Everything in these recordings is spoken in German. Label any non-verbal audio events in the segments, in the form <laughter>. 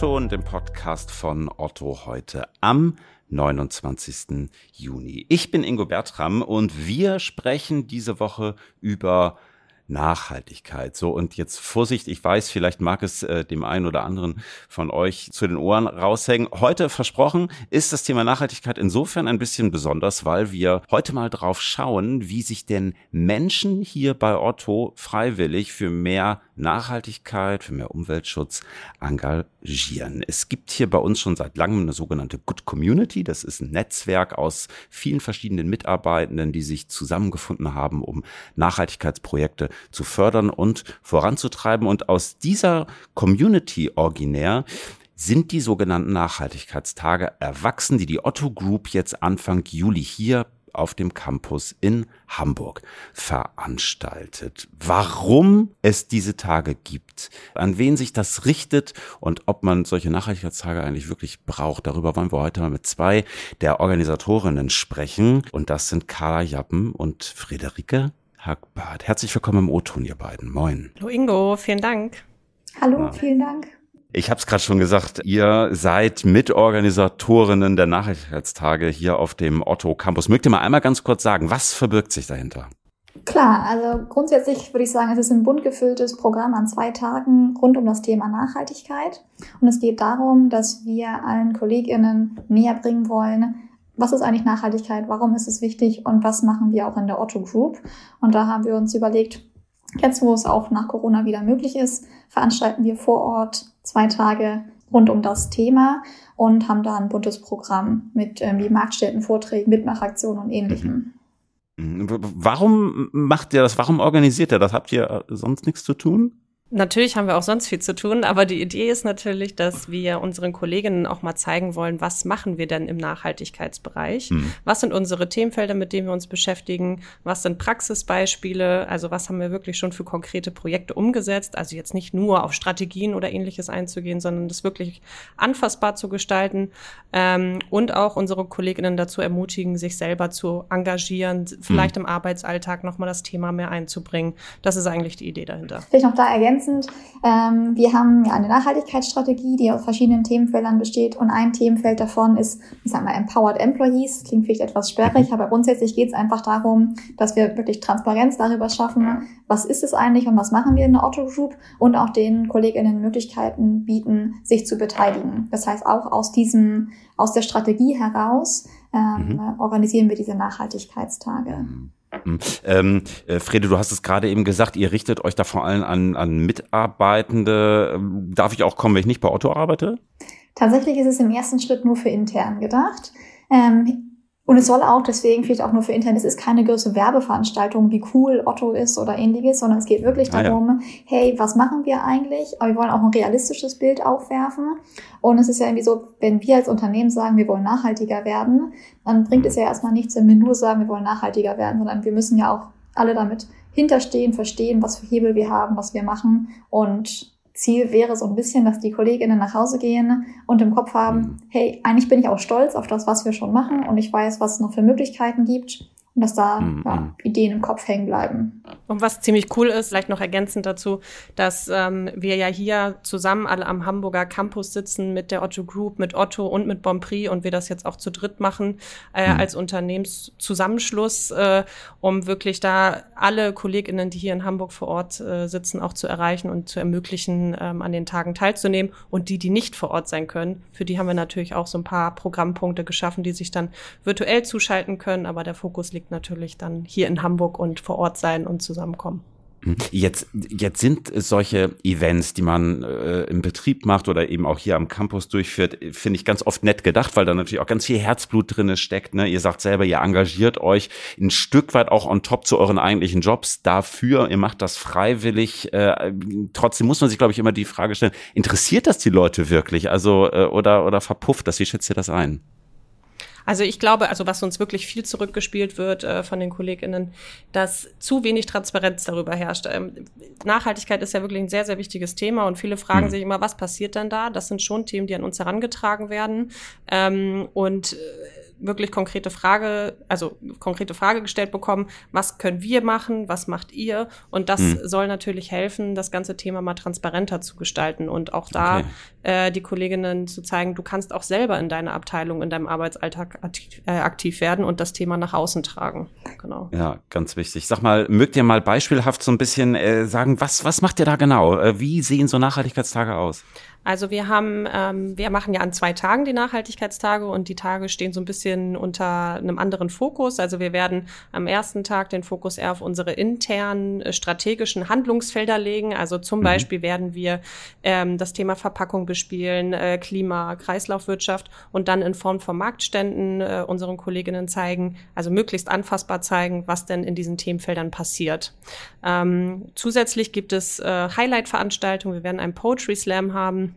Otto und dem Podcast von Otto heute am 29. Juni. Ich bin Ingo Bertram und wir sprechen diese Woche über Nachhaltigkeit. So, und jetzt Vorsicht, ich weiß, vielleicht mag es äh, dem einen oder anderen von euch zu den Ohren raushängen. Heute versprochen ist das Thema Nachhaltigkeit insofern ein bisschen besonders, weil wir heute mal drauf schauen, wie sich denn Menschen hier bei Otto freiwillig für mehr Nachhaltigkeit, für mehr Umweltschutz engagieren. Es gibt hier bei uns schon seit langem eine sogenannte Good Community. Das ist ein Netzwerk aus vielen verschiedenen Mitarbeitenden, die sich zusammengefunden haben, um Nachhaltigkeitsprojekte zu fördern und voranzutreiben. Und aus dieser Community originär sind die sogenannten Nachhaltigkeitstage erwachsen, die die Otto Group jetzt Anfang Juli hier auf dem Campus in Hamburg veranstaltet. Warum es diese Tage gibt, an wen sich das richtet und ob man solche Nachhaltigkeitstage eigentlich wirklich braucht, darüber wollen wir heute mal mit zwei der Organisatorinnen sprechen. Und das sind Carla Jappen und Friederike Hagbart. Herzlich willkommen im O-Ton, ihr beiden. Moin. Hallo Ingo, vielen Dank. Hallo, ja. vielen Dank. Ich habe es gerade schon gesagt, ihr seid Mitorganisatorinnen der Nachhaltigkeitstage hier auf dem Otto Campus. Mögt ihr mal einmal ganz kurz sagen, was verbirgt sich dahinter? Klar, also grundsätzlich würde ich sagen, es ist ein bunt gefülltes Programm an zwei Tagen rund um das Thema Nachhaltigkeit. Und es geht darum, dass wir allen KollegInnen näher bringen wollen, was ist eigentlich Nachhaltigkeit, warum ist es wichtig und was machen wir auch in der Otto Group. Und da haben wir uns überlegt, jetzt wo es auch nach Corona wieder möglich ist, veranstalten wir vor Ort zwei Tage rund um das Thema und haben da ein buntes Programm mit ähm, Marktstätten, Vorträgen, Mitmachaktionen und ähnlichem. Mhm. Warum macht ihr das? Warum organisiert ihr das? Habt ihr sonst nichts zu tun? Natürlich haben wir auch sonst viel zu tun, aber die Idee ist natürlich, dass wir unseren Kolleginnen auch mal zeigen wollen, was machen wir denn im Nachhaltigkeitsbereich? Mhm. Was sind unsere Themenfelder, mit denen wir uns beschäftigen? Was sind Praxisbeispiele? Also was haben wir wirklich schon für konkrete Projekte umgesetzt? Also jetzt nicht nur auf Strategien oder ähnliches einzugehen, sondern das wirklich anfassbar zu gestalten ähm, und auch unsere Kolleginnen dazu ermutigen, sich selber zu engagieren, vielleicht mhm. im Arbeitsalltag nochmal das Thema mehr einzubringen. Das ist eigentlich die Idee dahinter. Vielleicht noch da ergänzen ergänzend. Ähm, wir haben ja eine Nachhaltigkeitsstrategie, die aus verschiedenen Themenfeldern besteht und ein Themenfeld davon ist, ich sag mal, Empowered Employees. Klingt vielleicht etwas sperrig, aber grundsätzlich geht es einfach darum, dass wir wirklich Transparenz darüber schaffen, was ist es eigentlich und was machen wir in der Otto Group und auch den KollegInnen Möglichkeiten bieten, sich zu beteiligen. Das heißt, auch aus diesem, aus der Strategie heraus ähm, mhm. organisieren wir diese Nachhaltigkeitstage. Mhm. Mhm. Ähm, äh, Frede, du hast es gerade eben gesagt, ihr richtet euch da vor allem an, an Mitarbeitende. Ähm, darf ich auch kommen, wenn ich nicht bei Otto arbeite? Tatsächlich ist es im ersten Schritt nur für intern gedacht. Ähm, und es soll auch, deswegen vielleicht auch nur für intern, es ist keine große Werbeveranstaltung, wie cool Otto ist oder ähnliches, sondern es geht wirklich darum, ah, ja. hey, was machen wir eigentlich? Aber wir wollen auch ein realistisches Bild aufwerfen. Und es ist ja irgendwie so, wenn wir als Unternehmen sagen, wir wollen nachhaltiger werden, dann bringt es ja erstmal nichts, wenn wir nur sagen, wir wollen nachhaltiger werden, sondern wir müssen ja auch alle damit hinterstehen, verstehen, was für Hebel wir haben, was wir machen und Ziel wäre so ein bisschen, dass die Kolleginnen nach Hause gehen und im Kopf haben, mhm. hey, eigentlich bin ich auch stolz auf das, was wir schon machen und ich weiß, was es noch für Möglichkeiten gibt und dass da mhm. ja, mhm. Ideen im Kopf hängen bleiben. Und was ziemlich cool ist, vielleicht noch ergänzend dazu, dass ähm, wir ja hier zusammen alle am Hamburger Campus sitzen mit der Otto Group, mit Otto und mit Bonprix und wir das jetzt auch zu dritt machen äh, mhm. als Unternehmenszusammenschluss, äh, um wirklich da alle KollegInnen, die hier in Hamburg vor Ort äh, sitzen, auch zu erreichen und zu ermöglichen, ähm, an den Tagen teilzunehmen. Und die, die nicht vor Ort sein können, für die haben wir natürlich auch so ein paar Programmpunkte geschaffen, die sich dann virtuell zuschalten können, aber der Fokus liegt natürlich dann hier in Hamburg und vor Ort sein und zusammenkommen. Mhm. Jetzt, jetzt sind solche Events, die man äh, im Betrieb macht oder eben auch hier am Campus durchführt, finde ich ganz oft nett gedacht, weil da natürlich auch ganz viel Herzblut drinne steckt. Ne? Ihr sagt selber, ihr engagiert euch ein Stück weit auch on top zu euren eigentlichen Jobs dafür. Ihr macht das freiwillig. Äh, trotzdem muss man sich, glaube ich, immer die Frage stellen: Interessiert das die Leute wirklich? Also äh, oder oder verpufft das? Wie schätzt ihr das ein? Also ich glaube, also was uns wirklich viel zurückgespielt wird äh, von den KollegInnen, dass zu wenig Transparenz darüber herrscht. Ähm, Nachhaltigkeit ist ja wirklich ein sehr, sehr wichtiges Thema und viele fragen mhm. sich immer, was passiert denn da? Das sind schon Themen, die an uns herangetragen werden. Ähm, und äh, wirklich konkrete Frage, also konkrete Frage gestellt bekommen, was können wir machen, was macht ihr? Und das mhm. soll natürlich helfen, das ganze Thema mal transparenter zu gestalten und auch da okay. äh, die Kolleginnen zu zeigen, du kannst auch selber in deiner Abteilung, in deinem Arbeitsalltag aktiv, äh, aktiv werden und das Thema nach außen tragen. Genau. Ja, ganz wichtig. Sag mal, mögt ihr mal beispielhaft so ein bisschen äh, sagen, was, was macht ihr da genau? Äh, wie sehen so Nachhaltigkeitstage aus? Also wir haben, ähm, wir machen ja an zwei Tagen die Nachhaltigkeitstage und die Tage stehen so ein bisschen unter einem anderen Fokus. Also wir werden am ersten Tag den Fokus eher auf unsere internen äh, strategischen Handlungsfelder legen. Also zum mhm. Beispiel werden wir ähm, das Thema Verpackung bespielen, äh, Klima, Kreislaufwirtschaft und dann in Form von Marktständen äh, unseren Kolleginnen zeigen, also möglichst anfassbar zeigen, was denn in diesen Themenfeldern passiert. Ähm, zusätzlich gibt es äh, Highlight-Veranstaltungen. Wir werden einen Poetry Slam haben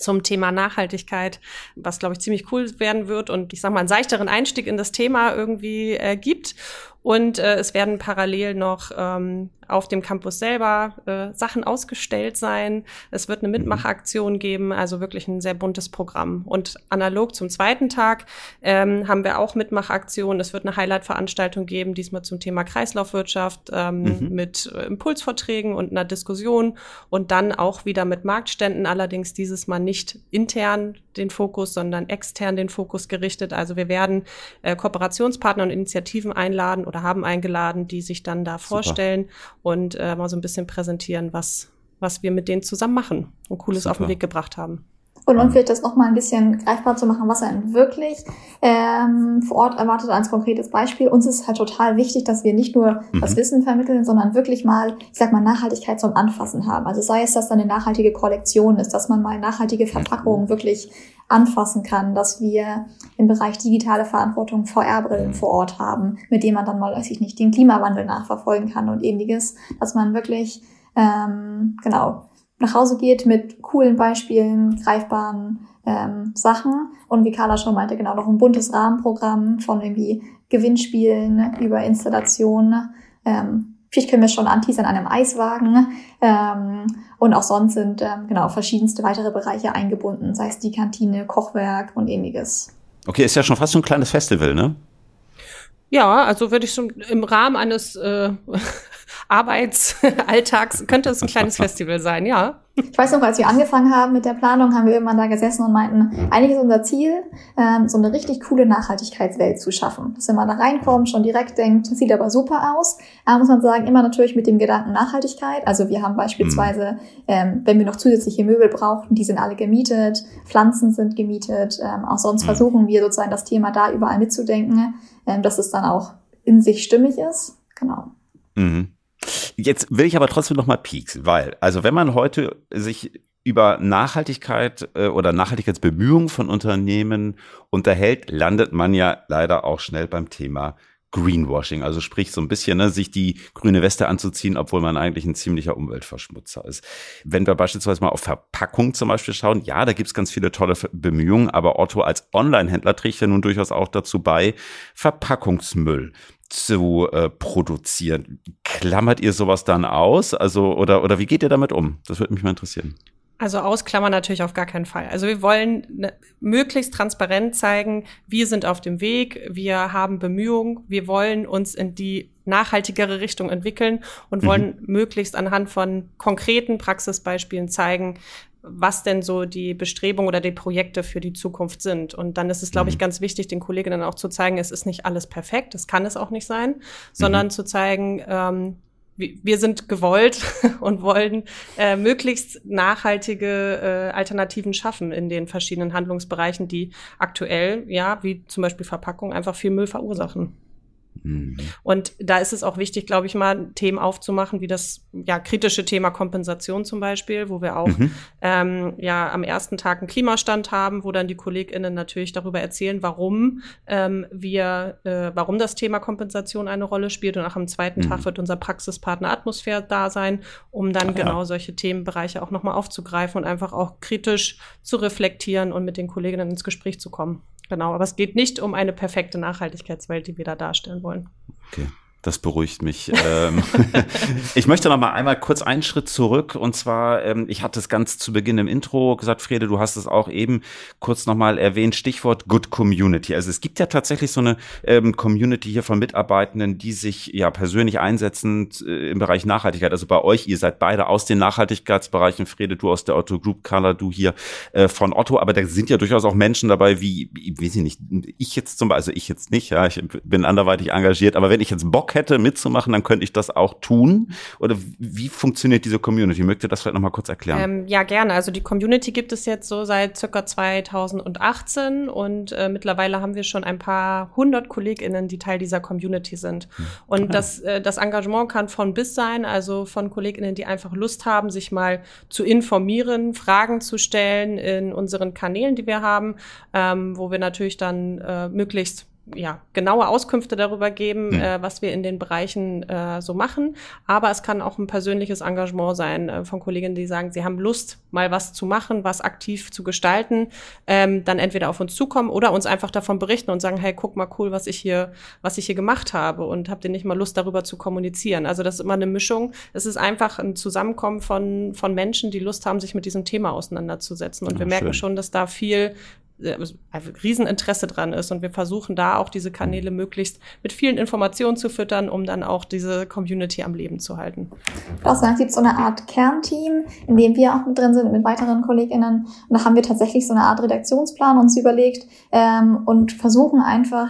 zum Thema Nachhaltigkeit, was, glaube ich, ziemlich cool werden wird und ich sage mal einen seichteren Einstieg in das Thema irgendwie äh, gibt. Und äh, es werden parallel noch ähm, auf dem Campus selber äh, Sachen ausgestellt sein. Es wird eine mhm. Mitmachaktion geben, also wirklich ein sehr buntes Programm. Und analog zum zweiten Tag ähm, haben wir auch Mitmachaktionen. Es wird eine Highlight-Veranstaltung geben, diesmal zum Thema Kreislaufwirtschaft ähm, mhm. mit äh, Impulsvorträgen und einer Diskussion und dann auch wieder mit Marktständen, allerdings dieses Mal nicht intern den Fokus, sondern extern den Fokus gerichtet. Also wir werden äh, Kooperationspartner und Initiativen einladen oder haben eingeladen, die sich dann da Super. vorstellen und äh, mal so ein bisschen präsentieren, was, was wir mit denen zusammen machen und Cooles Super. auf den Weg gebracht haben. Und um vielleicht das nochmal ein bisschen greifbar zu machen, was einen wirklich ähm, vor Ort erwartet als konkretes Beispiel. Uns ist halt total wichtig, dass wir nicht nur mhm. das Wissen vermitteln, sondern wirklich mal, ich sag mal, Nachhaltigkeit zum Anfassen haben. Also sei es, dass dann eine nachhaltige Kollektion ist, dass man mal nachhaltige Verpackungen wirklich anfassen kann, dass wir im Bereich digitale Verantwortung VR-Brillen vor Ort haben, mit denen man dann mal, weiß ich nicht, den Klimawandel nachverfolgen kann und ähnliches, dass man wirklich, ähm, genau, nach Hause geht mit coolen Beispielen, greifbaren ähm, Sachen. Und wie Carla schon meinte, genau noch ein buntes Rahmenprogramm von irgendwie Gewinnspielen über Installationen. Ähm, vielleicht können wir schon anteasern an einem Eiswagen. Ähm, und auch sonst sind ähm, genau verschiedenste weitere Bereiche eingebunden, sei es die Kantine, Kochwerk und ähnliches. Okay, ist ja schon fast so ein kleines Festival, ne? Ja, also würde ich schon im Rahmen eines äh, Arbeitsalltags <laughs> könnte es ein kleines <laughs> Festival sein, ja. Ich weiß noch, als wir angefangen haben mit der Planung, haben wir irgendwann da gesessen und meinten, eigentlich ist unser Ziel, ähm, so eine richtig coole Nachhaltigkeitswelt zu schaffen. Dass wenn man da reinkommt, schon direkt denkt, sieht aber super aus. Aber muss man sagen, immer natürlich mit dem Gedanken Nachhaltigkeit. Also wir haben beispielsweise, ähm, wenn wir noch zusätzliche Möbel brauchten, die sind alle gemietet, Pflanzen sind gemietet. Ähm, auch sonst mhm. versuchen wir sozusagen das Thema da überall mitzudenken, ähm, dass es dann auch in sich stimmig ist. Genau. Mhm. Jetzt will ich aber trotzdem noch mal pieksen, weil, also wenn man heute sich über Nachhaltigkeit äh, oder Nachhaltigkeitsbemühungen von Unternehmen unterhält, landet man ja leider auch schnell beim Thema Greenwashing, also sprich so ein bisschen, ne, sich die grüne Weste anzuziehen, obwohl man eigentlich ein ziemlicher Umweltverschmutzer ist. Wenn wir beispielsweise mal auf Verpackung zum Beispiel schauen, ja, da gibt's ganz viele tolle Bemühungen, aber Otto als Online-Händler trägt ja nun durchaus auch dazu bei, Verpackungsmüll zu äh, produzieren. Klammert ihr sowas dann aus? Also, oder, oder wie geht ihr damit um? Das würde mich mal interessieren. Also ausklammern natürlich auf gar keinen Fall. Also wir wollen ne, möglichst transparent zeigen, wir sind auf dem Weg, wir haben Bemühungen, wir wollen uns in die nachhaltigere Richtung entwickeln und wollen mhm. möglichst anhand von konkreten Praxisbeispielen zeigen, was denn so die Bestrebungen oder die Projekte für die Zukunft sind. Und dann ist es, glaube ich, mhm. ganz wichtig, den Kolleginnen auch zu zeigen, es ist nicht alles perfekt, das kann es auch nicht sein, sondern mhm. zu zeigen, ähm, wir sind gewollt <laughs> und wollen äh, möglichst nachhaltige äh, Alternativen schaffen in den verschiedenen Handlungsbereichen, die aktuell, ja, wie zum Beispiel Verpackung, einfach viel Müll verursachen. Mhm. Und da ist es auch wichtig, glaube ich, mal Themen aufzumachen, wie das ja kritische Thema Kompensation zum Beispiel, wo wir auch mhm. ähm, ja am ersten Tag einen Klimastand haben, wo dann die KollegInnen natürlich darüber erzählen, warum ähm, wir, äh, warum das Thema Kompensation eine Rolle spielt. Und auch am zweiten mhm. Tag wird unser Praxispartner Atmosphäre da sein, um dann Ach, genau ja. solche Themenbereiche auch nochmal aufzugreifen und einfach auch kritisch zu reflektieren und mit den Kolleginnen ins Gespräch zu kommen. Genau, aber es geht nicht um eine perfekte Nachhaltigkeitswelt, die wir da darstellen wollen. Okay. Das beruhigt mich. Ähm, <laughs> ich möchte noch mal einmal kurz einen Schritt zurück. Und zwar, ähm, ich hatte es ganz zu Beginn im Intro gesagt, Frede, du hast es auch eben kurz noch mal erwähnt, Stichwort Good Community. Also es gibt ja tatsächlich so eine ähm, Community hier von Mitarbeitenden, die sich ja persönlich einsetzen äh, im Bereich Nachhaltigkeit. Also bei euch, ihr seid beide aus den Nachhaltigkeitsbereichen. Frede, du aus der Otto Group, Carla, du hier äh, von Otto. Aber da sind ja durchaus auch Menschen dabei, wie, wie weiß ich nicht, ich jetzt zum Beispiel, also ich jetzt nicht, ja, ich bin anderweitig engagiert. Aber wenn ich jetzt Bock hätte, mitzumachen, dann könnte ich das auch tun? Oder wie funktioniert diese Community? Mögt ihr das vielleicht nochmal kurz erklären? Ähm, ja, gerne. Also die Community gibt es jetzt so seit circa 2018 und äh, mittlerweile haben wir schon ein paar hundert KollegInnen, die Teil dieser Community sind. Hm. Und ja. das, äh, das Engagement kann von bis sein, also von KollegInnen, die einfach Lust haben, sich mal zu informieren, Fragen zu stellen in unseren Kanälen, die wir haben, ähm, wo wir natürlich dann äh, möglichst ja, genaue Auskünfte darüber geben, mhm. äh, was wir in den Bereichen äh, so machen. Aber es kann auch ein persönliches Engagement sein äh, von Kolleginnen, die sagen, sie haben Lust, mal was zu machen, was aktiv zu gestalten, ähm, dann entweder auf uns zukommen oder uns einfach davon berichten und sagen, hey, guck mal cool, was ich hier, was ich hier gemacht habe und habt ihr nicht mal Lust, darüber zu kommunizieren. Also das ist immer eine Mischung. Es ist einfach ein Zusammenkommen von, von Menschen, die Lust haben, sich mit diesem Thema auseinanderzusetzen. Und ja, wir merken schön. schon, dass da viel Rieseninteresse dran ist. Und wir versuchen da auch diese Kanäle möglichst mit vielen Informationen zu füttern, um dann auch diese Community am Leben zu halten. Außerdem gibt es so eine Art Kernteam, in dem wir auch mit drin sind, mit weiteren KollegInnen. Und da haben wir tatsächlich so eine Art Redaktionsplan uns überlegt ähm, und versuchen einfach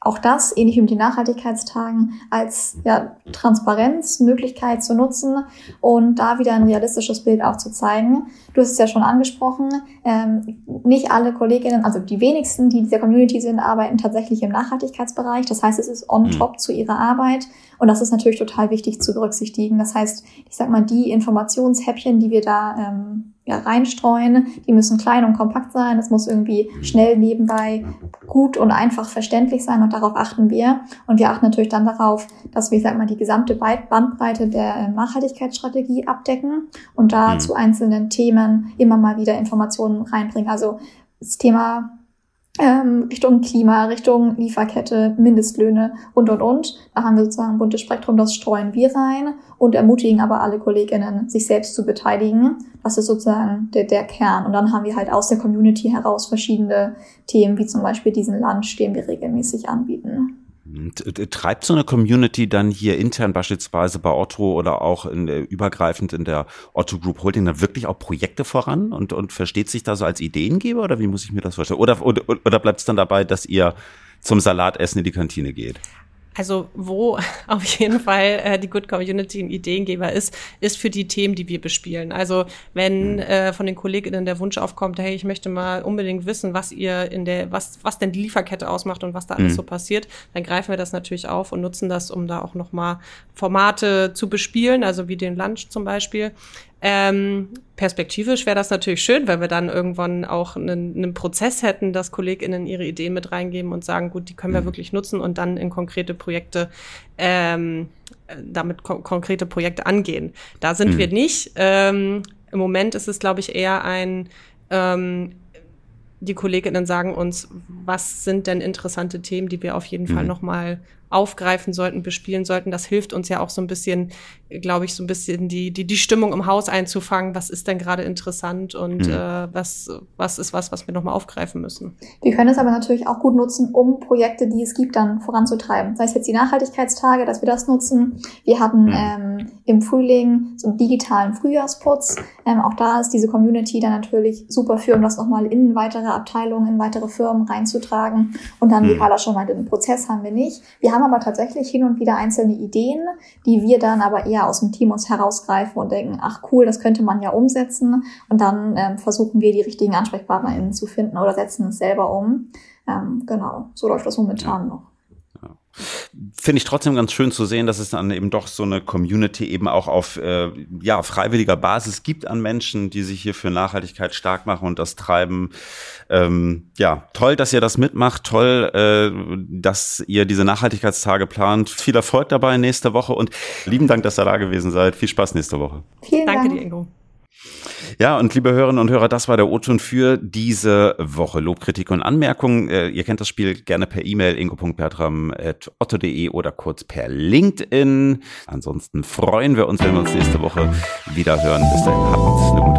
auch das, ähnlich wie mit den Nachhaltigkeitstagen, als ja, Transparenzmöglichkeit zu nutzen und da wieder ein realistisches Bild aufzuzeigen. Du hast es ja schon angesprochen, ähm, nicht alle Kolleginnen, also die wenigsten, die in dieser Community sind, arbeiten tatsächlich im Nachhaltigkeitsbereich. Das heißt, es ist on mhm. top zu ihrer Arbeit und das ist natürlich total wichtig zu berücksichtigen. Das heißt, ich sag mal, die Informationshäppchen, die wir da ähm, ja, reinstreuen. Die müssen klein und kompakt sein. Das muss irgendwie schnell nebenbei gut und einfach verständlich sein und darauf achten wir. Und wir achten natürlich dann darauf, dass wir, sag mal, die gesamte Bandbreite der ähm, Nachhaltigkeitsstrategie abdecken und da mhm. zu einzelnen Themen immer mal wieder Informationen reinbringen. Also das Thema ähm, Richtung Klima, Richtung Lieferkette, Mindestlöhne und, und, und. Da haben wir sozusagen ein buntes Spektrum, das streuen wir rein und ermutigen aber alle Kolleginnen, sich selbst zu beteiligen. Das ist sozusagen der, der Kern. Und dann haben wir halt aus der Community heraus verschiedene Themen, wie zum Beispiel diesen Lunch, den wir regelmäßig anbieten. Treibt so eine Community dann hier intern beispielsweise bei Otto oder auch in der, übergreifend in der Otto Group Holding dann wirklich auch Projekte voran und, und versteht sich da so als Ideengeber oder wie muss ich mir das vorstellen? Oder, oder, oder bleibt es dann dabei, dass ihr zum Salatessen in die Kantine geht? Also wo <laughs> auf jeden Fall äh, die Good Community ein Ideengeber ist, ist für die Themen, die wir bespielen. Also wenn mhm. äh, von den Kolleginnen der Wunsch aufkommt, hey, ich möchte mal unbedingt wissen, was ihr in der, was, was denn die Lieferkette ausmacht und was da alles mhm. so passiert, dann greifen wir das natürlich auf und nutzen das, um da auch nochmal Formate zu bespielen, also wie den Lunch zum Beispiel. Ähm, perspektivisch wäre das natürlich schön, weil wir dann irgendwann auch einen, einen, Prozess hätten, dass KollegInnen ihre Ideen mit reingeben und sagen, gut, die können wir mhm. wirklich nutzen und dann in konkrete Projekte, ähm, damit ko konkrete Projekte angehen. Da sind mhm. wir nicht. Ähm, Im Moment ist es, glaube ich, eher ein, ähm, die KollegInnen sagen uns, was sind denn interessante Themen, die wir auf jeden mhm. Fall nochmal aufgreifen sollten, bespielen sollten. Das hilft uns ja auch so ein bisschen, glaube ich, so ein bisschen die, die, die Stimmung im Haus einzufangen. Was ist denn gerade interessant und mhm. äh, was, was ist was, was wir nochmal aufgreifen müssen? Wir können es aber natürlich auch gut nutzen, um Projekte, die es gibt, dann voranzutreiben. Sei es jetzt die Nachhaltigkeitstage, dass wir das nutzen. Wir hatten mhm. ähm, im Frühling so einen digitalen Frühjahrsputz. Ähm, auch da ist diese Community dann natürlich super für, um das nochmal in weitere Abteilungen, in weitere Firmen reinzutragen. Und dann, wie mhm. Carla schon meinte, den Prozess haben wir nicht. Wir haben aber tatsächlich hin und wieder einzelne Ideen, die wir dann aber eher aus dem Team uns herausgreifen und denken, ach cool, das könnte man ja umsetzen. Und dann ähm, versuchen wir die richtigen AnsprechpartnerInnen zu finden oder setzen es selber um. Ähm, genau, so läuft das momentan ja. noch. Finde ich trotzdem ganz schön zu sehen, dass es dann eben doch so eine Community eben auch auf äh, ja, freiwilliger Basis gibt an Menschen, die sich hier für Nachhaltigkeit stark machen und das treiben. Ähm, ja, toll, dass ihr das mitmacht, toll, äh, dass ihr diese Nachhaltigkeitstage plant. Viel Erfolg dabei nächste Woche und lieben Dank, dass ihr da gewesen seid. Viel Spaß nächste Woche. Vielen Danke Dank. dir, Ingo. Ja, und liebe Hörerinnen und Hörer, das war der O-Ton für diese Woche. Lob, Kritik und Anmerkungen. Äh, ihr kennt das Spiel gerne per E-Mail ingo.bertram.otto.de oder kurz per LinkedIn. Ansonsten freuen wir uns, wenn wir uns nächste Woche wieder hören. Bis dahin, habt eine